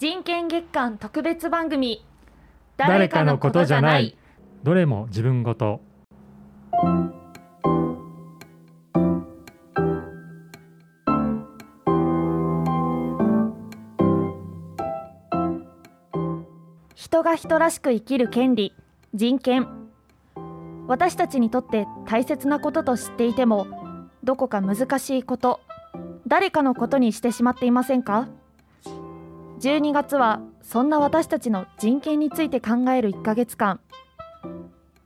人権月間特別番組。誰かのことじゃない。どれも自分ごと。人が人らしく生きる権利。人権。私たちにとって大切なことと知っていてもどこか難しいこと。誰かのことにしてしまっていませんか？12月はそんな私たちの人権について考える1ヶ月間。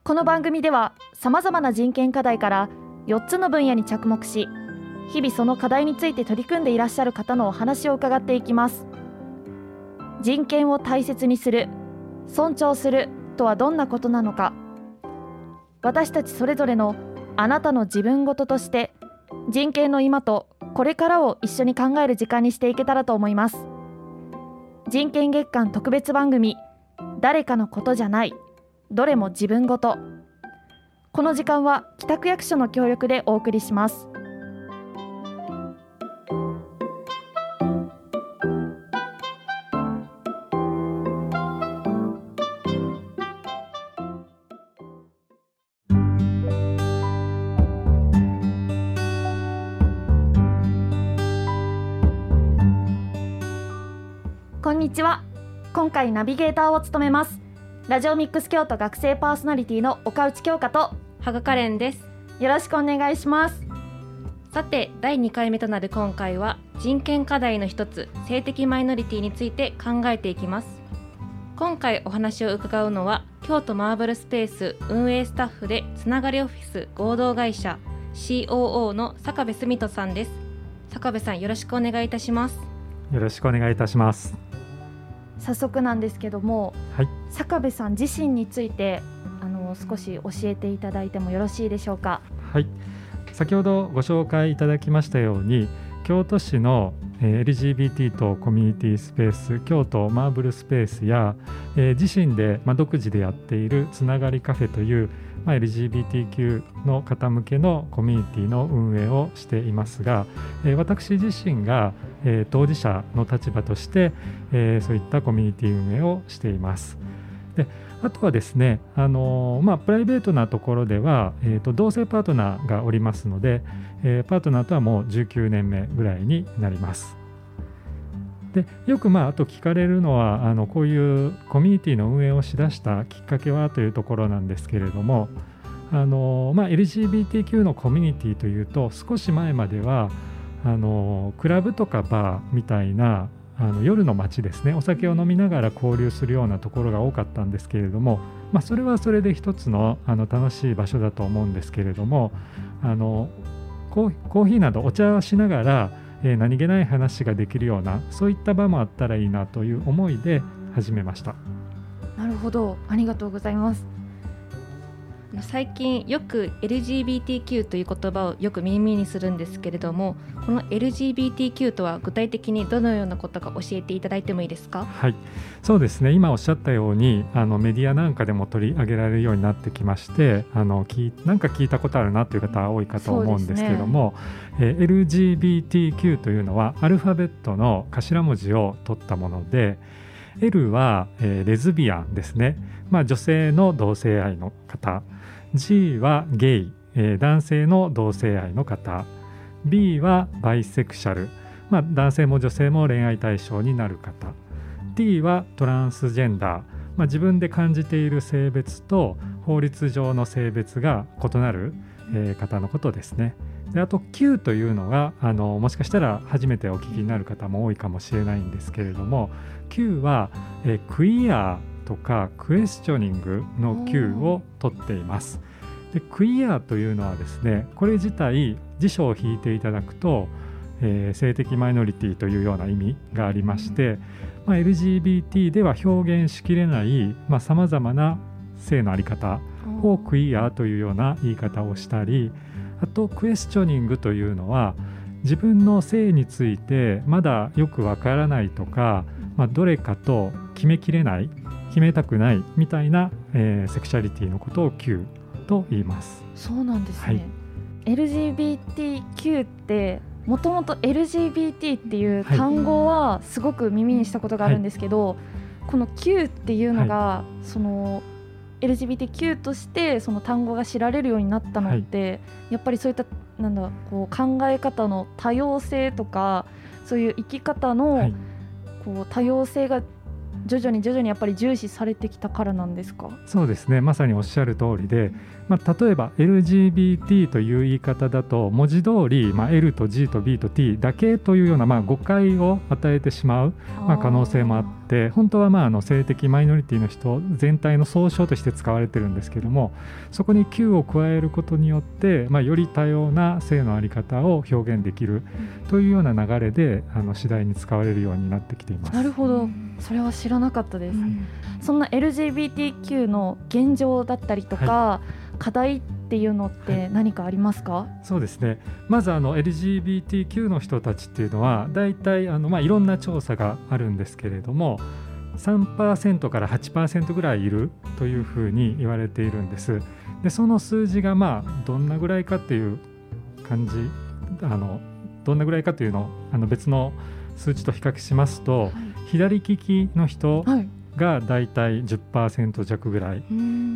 この番組ではさまざまな人権課題から4つの分野に着目し日々その課題について取り組んでいらっしゃる方のお話を伺っていきます。人権を大切にする尊重するとはどんなことなのか。私たちそれぞれのあなたの自分ごととして人権の今とこれからを一緒に考える時間にしていけたらと思います。人権月間特別番組誰かのことじゃないどれも自分ごと。この時間は北区役所の協力でお送りします。回ナビゲーターを務めます。ラジオミックス京都学生パーソナリティの岡内京香と羽賀カレンです。よろしくお願いします。さて第2回目となる今回は人権課題の一つ性的マイノリティについて考えていきます。今回お話を伺うのは京都マーブルスペース運営スタッフでつながりオフィス合同会社 COO の坂部澄人さんです。坂部さんよろしくお願いいたします。よろしくお願いいたします早速なんですけども、はい、坂部さん自身についてあの少し教えていただいてもよろしいでしょうか？はい。先ほどご紹介いただきましたように京都市の、えー、LGBT とコミュニティスペース京都マーブルスペースや、えー、自身で、まあ、独自でやっているつながりカフェという、まあ、LGBTQ の方向けのコミュニティの運営をしていますが、え、私自身が、え、当事者の立場として、え、そういったコミュニティ運営をしています。であとはですね、あのまあ、プライベートなところでは、えーと、同性パートナーがおりますので、えー、パートナーとはもう19年目ぐらいになります。でよくまああと聞かれるのはあのこういうコミュニティの運営をしだしたきっかけはというところなんですけれどもあの、まあ、LGBTQ のコミュニティというと少し前まではあのクラブとかバーみたいなあの夜の街ですねお酒を飲みながら交流するようなところが多かったんですけれども、まあ、それはそれで一つのあの楽しい場所だと思うんですけれどもあのコーヒーなどお茶をしながら、え、何気ない話ができるようなそういった場もあったらいいなという思いで始めました。なるほど。ありがとうございます。最近よく LGBTQ という言葉をよく耳にするんですけれどもこの LGBTQ とは具体的にどのようなことか教えていただいてもいいですか？はい。そうですね。今おっしゃったようにあのメディアなんかでも取り上げられるようになってきましてあのきなんか聞いたことあるなという方は多いかと思うんですけれども、ねえー、LGBTQ というのはアルファベットの頭文字を取ったもので L は、えー、レズビアンですね、まあ、女性の同性愛の方 G はゲイ、えー、男性の同性愛の方。B はバイセクシャル、まあ、男性も女性も恋愛対象になる方。T はトランスジェンダー、まあ、自分で感じている性別と法律上の性別が異なる、えー、方のことですね。であと Q というのがあのもしかしたら初めてお聞きになる方も多いかもしれないんですけれども Q は、えー、クイアとかクエスチョニングの Q を取っています。でクイアというのはですねこれ自体辞書を引いていただくと、えー、性的マイノリティというような意味がありまして、まあ、LGBT では表現しきれないさまざ、まな性の在り方をクイアというような言い方をしたりあとクエスチョニングというのは自分の性についてまだよくわからないとか、まあ、どれかと決めきれない決めたくないみたいな、えー、セクシャリティのことを Q と言います。そうなんですね、はい、LGBTQ ってもともと LGBT っていう単語はすごく耳にしたことがあるんですけど、はい、この Q っていうのが、はい、その LGBTQ としてその単語が知られるようになったのって、はい、やっぱりそういったなんだこう考え方の多様性とかそういう生き方のこう多様性が徐々に徐々にやっぱり重視されてきたからなんですか？そうですね。まさにおっしゃる通りで、まあ、例えば LGBT という言い方だと文字通り、まあ、L と G と B と T だけというような、まあ、誤解を与えてしまう、まあ、可能性もあって本当はまああの性的マイノリティの人全体の総称として使われてるんですけどもそこに Q を加えることによって、まあ、より多様な性の在り方を表現できるというような流れであの次第に使われるようになってきています。なるほど。それは知らなかったです、うん、そんな LGBTQ の現状だったりとか、はい課題っていうのって何かありますか、はい、そうですね。まずあの LGBTQ の人たちっていうのは大体あの、まあ、いろんな調査があるんですけれども3%から8%ぐらいいるというふうに言われているんです。でその数字がまあどんなぐらいかっていう感じあのどんなぐらいかというのをあの別の数値と比較しますと、はい、左利きの人がだいたい10%弱ぐらい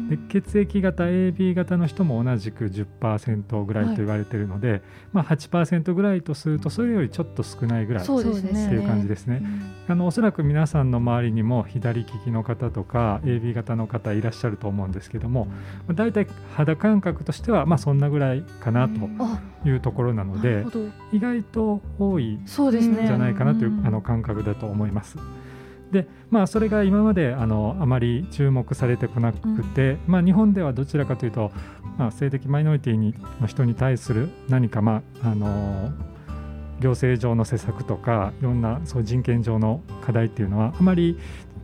で血液型 AB 型の人も同じく10%ぐらいと言われているので、はい、まあ、8%ぐらいとするとそれよりちょっと少ないぐらいっていう感じですね。あのおそらく皆さんの周りにも左利きの方とか AB 型の方いらっしゃると思うんですけども、まあ、だいたい肌感覚としてはまあそんなぐらいかなというところなので、意外と多いんじゃないかなという、あの感覚だと思います。でまあ、それが今まであのあまり注目されてこなくて、うん、まあ、日本ではどちらかというと、まあ、性的マイノリティにの人に対する何か、まあ、あの行政上の施策とかいろんなそう人権上の課題っていうのはあまり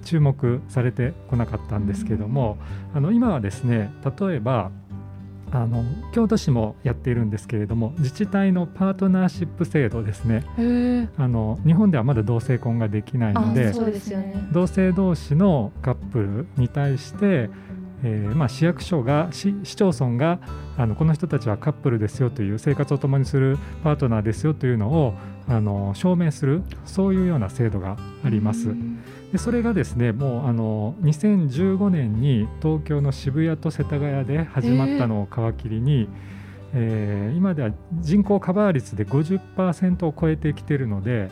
注目されてこなかったんですけども、うん、あの今はですね例えばあの京都市もやっているんですけれども自治体のパートナーシップ制度ですね。あの日本ではまだ同性婚ができないので、ね、同性同士のカップルに対して、えーまあ、市役所が市市町村があのこの人たちはカップルですよという生活を共にするパートナーですよというのをあの証明するそういうような制度があります。でそれがですねもうあの2015年に東京の渋谷と世田谷で始まったのを皮切りに、えー、今では人口カバー率で50%を超えてきているので、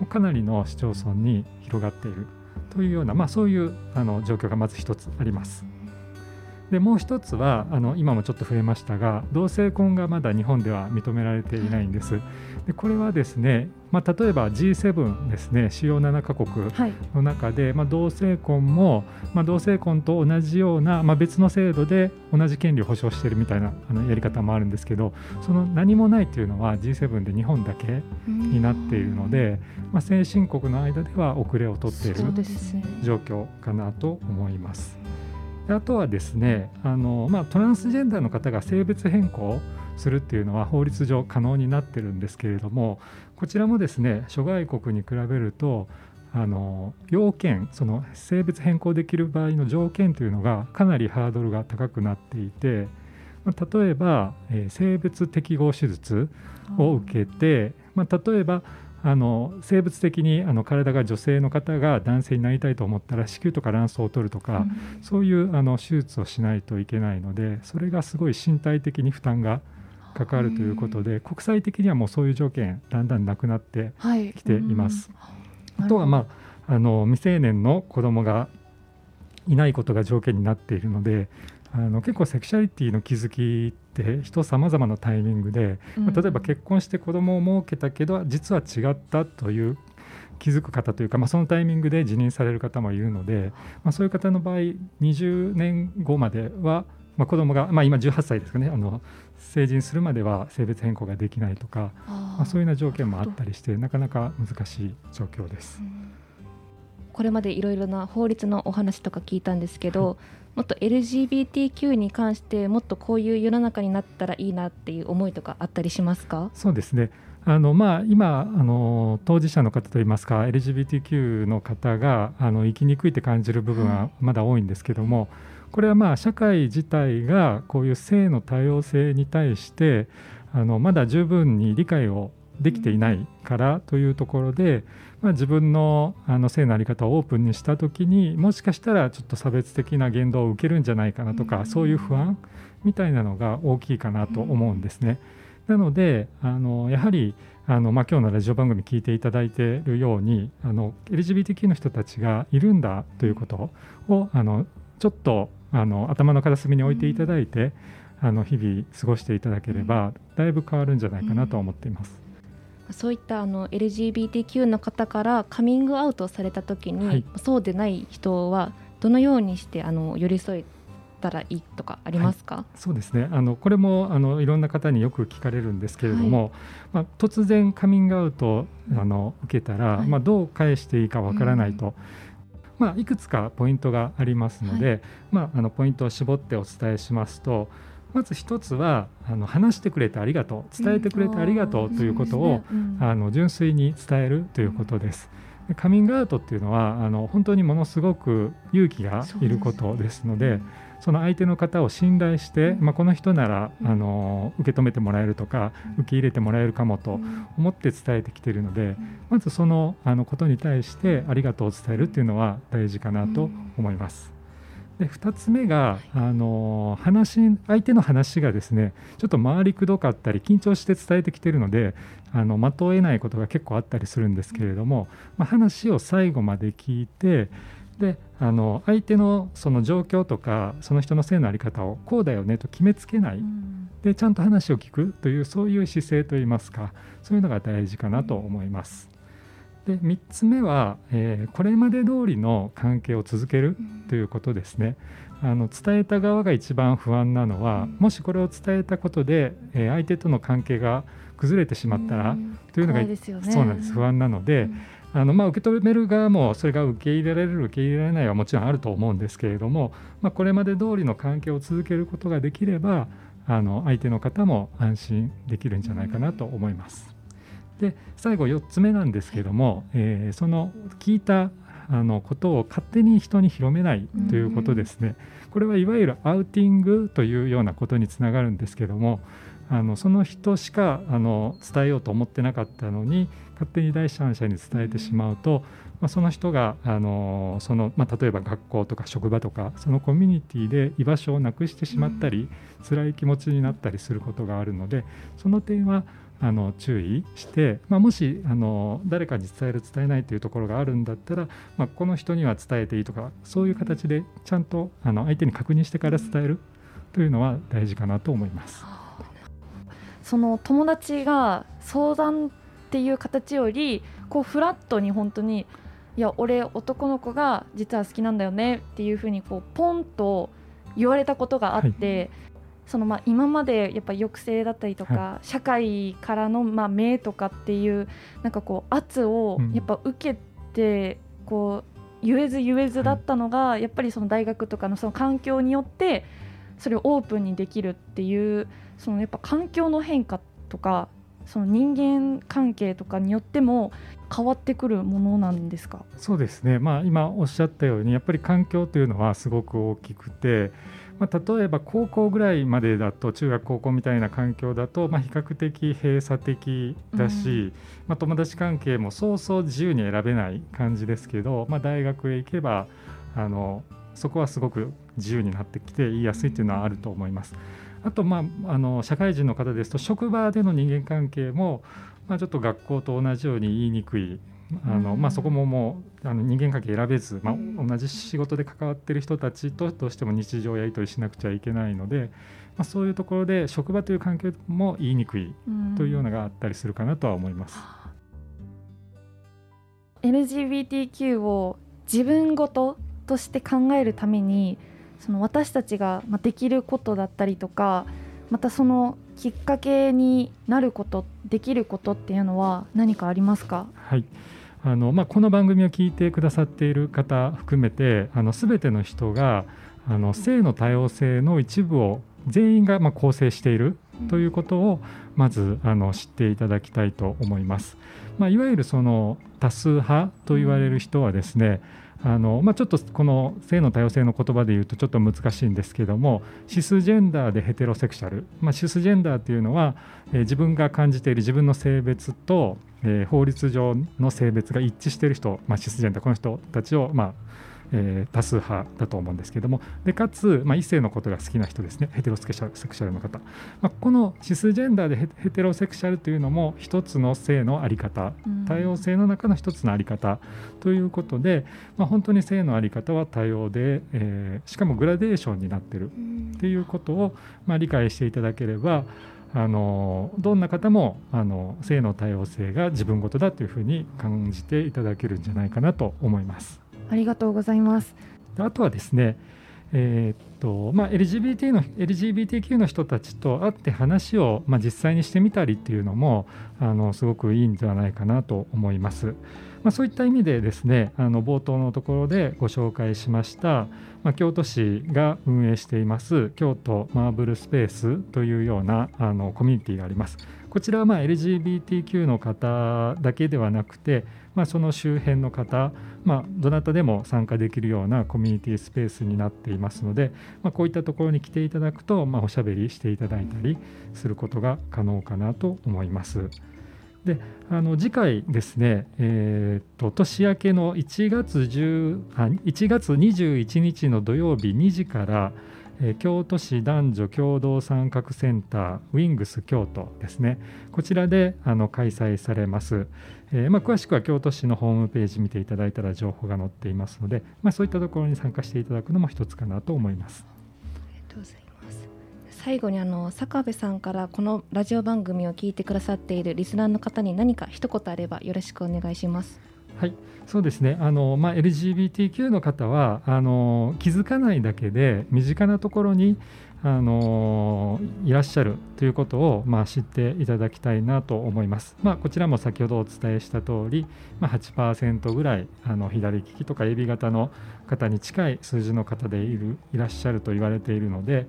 うん、かなりの市町村に広がっているというような、まあ、そういうあの状況がまず一つあります。でもう一つはあの今もちょっと増えましたが同性婚がまだ日本では認められていないんです。でこれはですね、まあ、例えば G7 ですね主要7カ国の中で、はい、まあ、同性婚も、まあ、同性婚と同じような、まあ、別の制度で同じ権利を保障しているみたいなあのやり方もあるんですけどその何もないというのは G7 で日本だけになっているので、まあ、先進国の間では遅れをとっている状況かなと思います。あとはですねあの、まあ、トランスジェンダーの方が性別変更するっていうのは法律上可能になってるんですけれどもこちらもですね諸外国に比べるとあの要件その性別変更できる場合の条件というのがかなりハードルが高くなっていて例えば、えー、性別適合手術を受けて、まあ、例えばあの生物的にあの体が女性の方が男性になりたいと思ったら子宮とか卵巣を取るとか、うん、そういうあの手術をしないといけないのでそれがすごい身体的に負担がかかるということで、国際的にはもうそういう条件だんだんなくなってきています。はい、あとは、まあ、あの未成年の子供がいないことが条件になっているのであの結構セクシャリティの気づきって人様々なタイミングで、うん、例えば結婚して子供を設けたけど実は違ったという気づく方というか、まあ、そのタイミングで辞任される方もいるので、まあ、そういう方の場合20年後までは、まあ、子供が、まあ、今18歳ですかねあの成人するまでは性別変更ができないとかまあ、そういうような条件もあったりしてなかなか難しい状況です。これまでいろいろな法律のお話とか聞いたんですけど、はい。もっと LGBTQ に関してもっとこういう世の中になったらいいなっていう思いとかあったりしますか？そうですね。あのまあ、今あの当事者の方といいますか LGBTQ の方があの生きにくいって感じる部分はまだ多いんですけども、はい、これはまあ社会自体がこういう性の多様性に対してあのまだ十分に理解をできていないからというところで、まあ、自分のあの性の在り方をオープンにした時にもしかしたらちょっと差別的な言動を受けるんじゃないかなとか、そういう不安みたいなのが大きいかなと思うんですね。なのであのやはりあの、まあ、今日のラジオ番組聞いていただいているようにあの LGBTQ の人たちがいるんだということをあのちょっとあの頭の片隅に置いていただいて、あの日々過ごしていただければだいぶ変わるんじゃないかなと思っています。そういったあの LGBTQ の方からカミングアウトされた時に、はい、そうでない人はどのようにしてあの寄り添えたらいいとかありますか、はい、そうですね。あのこれもあのいろんな方によく聞かれるんですけれども、はい、まあ、突然カミングアウトあの受けたら、はい、まあ、どう返していいかわからないと。うんまあ、いくつかポイントがありますので、まあ、あのポイントを絞ってお伝えしますとまず一つはあの話してくれてありがとう伝えてくれてありがとうということを、うん、あの純粋に伝えるということです。カミングアウトっていうのはあの本当にものすごく勇気がいることですのでその相手の方を信頼して、まあ、この人ならあの受け止めてもらえるとか受け入れてもらえるかもと思って伝えてきているのでまずそのあのことに対してありがとうを伝えるっていうのは大事かなと思います。で2つ目が、あの話相手の話がですねちょっと回りくどかったり緊張して伝えてきているのであの的を得ないことが結構あったりするんですけれども、まあ、話を最後まで聞いてであの相手のその状況とかその人の性の在り方をこうだよねと決めつけない、うん、でちゃんと話を聞くというそういう姿勢といいますかそういうのが大事かなと思います。で3つ目は、えー、これまで通りの関係を続けるということですね。あの伝えた側が一番不安なのは、もしこれを伝えたことで、えー、相手との関係が崩れてしまったら、というのが、ね、そうなんです。不安なので、あのまあ、受け止める側もそれが受け入れられる受け入れられないはもちろんあると思うんですけれども、まあ、これまで通りの関係を続けることができればあの相手の方も安心できるんじゃないかなと思います。で最後4つ目なんですけども、えー、その聞いたあのことを勝手に人に広めないということですね。これはいわゆるアウティングというようなことにつながるんですけどもあのその人しかあの伝えようと思ってなかったのに勝手に第三者に伝えてしまうと、まあ、その人があのその、まあ、例えば学校とか職場とかそのコミュニティで居場所をなくしてしまったり辛い気持ちになったりすることがあるのでその点はあの注意して、まあ、もしあの誰かに伝える伝えないというところがあるんだったら、まあ、この人には伝えていいとかそういう形でちゃんとあの相手に確認してから伝えるというのは大事かなと思います。その友達が相談っていう形よりこうフラットに本当にいや俺男の子が実は好きなんだよねっていうふうにこうポンと言われたことがあって、そのまあ今までやっぱ抑制だったりとか、はい、社会からのまあ目とかっていうなんかこう圧をやっぱ受けてこう言えず言えずだったのが、やっぱりその大学とかのその環境によってそれをオープンにできるっていうそのやっぱ環境の変化とかその人間関係とかによっても変わってくるものなんですか？そうですね、まあ、今おっしゃったようにやっぱり環境というのはすごく大きくてまあ、例えば高校ぐらいまでだと中学高校みたいな環境だと、まあ、比較的閉鎖的だし、うん、まあ、友達関係もそうそう自由に選べない感じですけど、まあ、大学へ行けばあのそこはすごく自由になってきて言いやすいというのはあると思います。あと、まあ、あの社会人の方ですと職場での人間関係も、まあ、ちょっと学校と同じように言いにくいあのまあ、そこももうあの人間関係選べず、まあ、同じ仕事で関わっている人たちとどうしても日常やり取りしなくちゃいけないので、まあ、そういうところで職場という環境も言いにくいというようながあったりするかなとは思います。LGBTQ を自分ごととして考えるためにその私たちができることだったりとかまたそのきっかけになることできることっていうのは何かありますか？はいあのまあ、この番組を聞いてくださっている方含めてあの全ての人があの性の多様性の一部を全員がま構成しているということをまずあの知っていただきたいと思います。まあ、いわゆるその多数派と言われる人はですね、あのまあ、ちょっとこの性の多様性の言葉で言うとちょっと難しいんですけどもシスジェンダーでヘテロセクシャル、まあ、シスジェンダーっていうのは、えー、自分が感じている自分の性別と、えー、法律上の性別が一致している人、まあ、シスジェンダーこの人たちを、まあ、えー、多数派だと思うんですけどもでかつ、まあ、異性のことが好きな人ですね。ヘテロセクシャルの方、まあ、このシスジェンダーでヘテロセクシャルというのも一つの性の在り方。多様性の中の一つの在り方。ということで、まあ、本当に性の在り方は多様で、えー、しかもグラデーションになってる。っていうことを、まあ、理解していただければあのどんな方もあの性の多様性が自分事だというふうに感じていただけるんじゃないかなと思います。ありがとうございます。あとはですね、えー、っとまあ、LGBT の LGBTQ の人たちと会って話を、まあ、実際にしてみたりっていうのもあのすごくいいんではないかなと思います。まあ、そういった意味でですねあの冒頭のところでご紹介しました、まあ、京都市が運営しています京都マーブルスペースというようなあのコミュニティがあります。こちらはま LGBTQ の方だけではなくて、まあ、その周辺の方、まあ、どなたでも参加できるようなコミュニティスペースになっていますので、まあ、こういったところに来ていただくと、ま、おしゃべりしていただいたりすることが可能かなと思います。であの次回ですね、えーと、年明けの1月 ,10 あ1月21日の土曜日2時からえ京都市男女共同参画センターウィングス京都ですね。こちらであの開催されます、えー、まあ、詳しくは京都市のホームページ見ていただいたら情報が載っていますので、まあ、そういったところに参加していただくのも一つかなと思います。ありがとうございます。最後にあの坂部さんからこのラジオ番組を聞いてくださっているリスナーの方に何か一言あればよろしくお願いしますはいそうですねあの、まあ、LGBTQ の方はあの気づかないだけで身近なところにあのいらっしゃるということを、まあ、知っていただきたいなと思います。まあ、こちらも先ほどお伝えした通り、まあ、8%ぐらいあの左利きとか AB 型の方に近い数字の方でいるいらっしゃると言われているので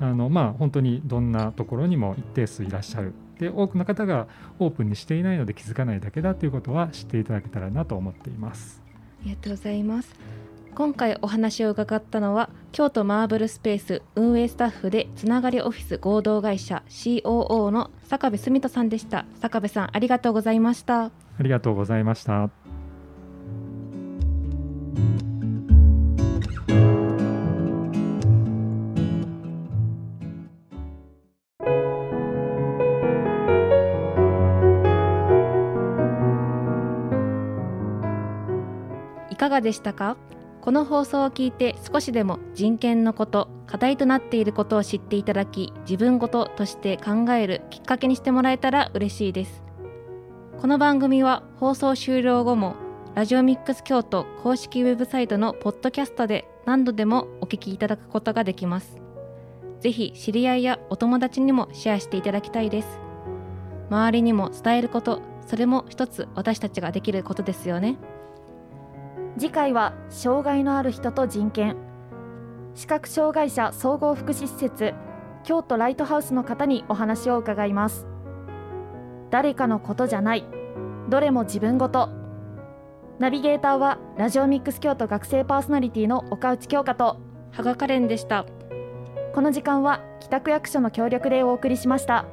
あの、まあ、本当にどんなところにも一定数いらっしゃる。で多くの方がオープンにしていないので気づかないだけだということは知っていただけたらなと思っています。ありがとうございます今回お話を伺ったのは京都マーブルスペース運営スタッフでつながりオフィス合同会社 COO の坂部澄人さんでした。坂部さんありがとうございました。ありがとうございましたでしたか？この放送を聞いて少しでも人権のこと課題となっていることを知っていただき自分ごととして考えるきっかけにしてもらえたら嬉しいです。この番組は放送終了後もラジオミックス京都公式ウェブサイトのポッドキャストで何度でもお聞きいただくことができます。ぜひ知り合いやお友達にもシェアしていただきたいです。周りにも伝えることそれも一つ私たちができることですよね。次回は障害のある人と人権。視覚障害者総合福祉施設京都ライトハウスの方にお話を伺います。誰かのことじゃない。どれも自分ごと。ナビゲーターはラジオミックス京都学生パーソナリティの岡内京香と。羽賀カレンでした。この時間は北区役所の協力でお送りしました。